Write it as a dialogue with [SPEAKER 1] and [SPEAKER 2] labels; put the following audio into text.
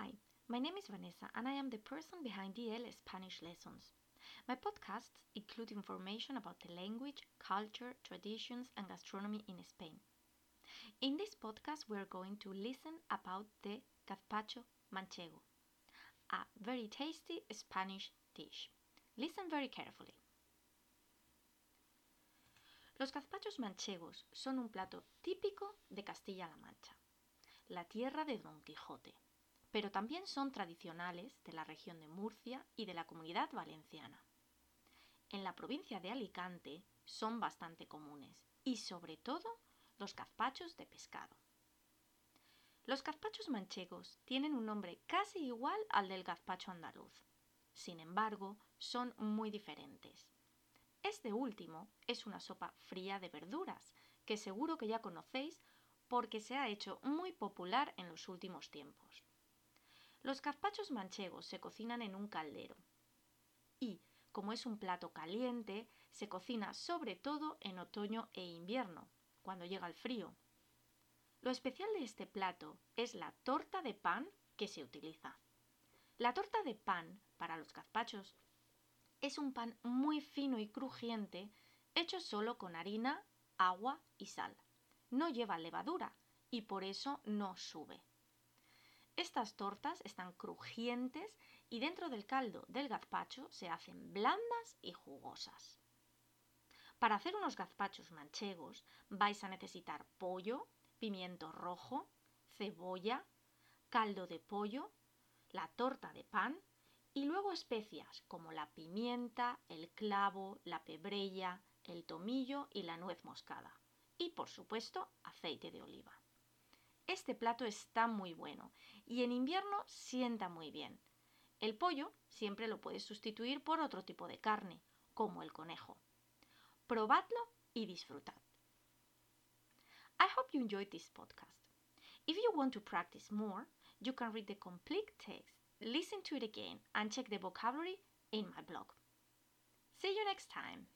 [SPEAKER 1] Hi, my name is Vanessa and I am the person behind DL Spanish Lessons. My podcasts include information about the language, culture, traditions, and gastronomy in Spain. In this podcast, we are going to listen about the gazpacho manchego, a very tasty Spanish dish. Listen very carefully. Los gazpachos manchegos son un plato típico de Castilla-La Mancha, la tierra de Don Quijote, pero también son tradicionales de la región de Murcia y de la comunidad valenciana. En la provincia de Alicante son bastante comunes y sobre todo los gazpachos de pescado. Los gazpachos manchegos tienen un nombre casi igual al del gazpacho andaluz. Sin embargo, son muy diferentes. Este último es una sopa fría de verduras, que seguro que ya conocéis porque se ha hecho muy popular en los últimos tiempos. Los gazpachos manchegos se cocinan en un caldero y, como es un plato caliente, se cocina sobre todo en otoño e invierno, cuando llega el frío. Lo especial de este plato es la torta de pan que se utiliza. La torta de pan para los gazpachos es un pan muy fino y crujiente hecho solo con harina, agua y sal. No lleva levadura y por eso no sube. Estas tortas están crujientes y dentro del caldo del gazpacho se hacen blandas y jugosas. Para hacer unos gazpachos manchegos vais a necesitar pollo, pimiento rojo, cebolla, caldo de pollo, la torta de pan y luego especias como la pimienta, el clavo, la pebrella, el tomillo y la nuez moscada. Y por supuesto aceite de oliva. Este plato está muy bueno y en invierno sienta muy bien. El pollo siempre lo puedes sustituir por otro tipo de carne, como el conejo. Probadlo y disfrutad. I hope you enjoyed this podcast. If you want to practice more, you can read the complete text, listen to it again, and check the vocabulary in my blog. See you next time.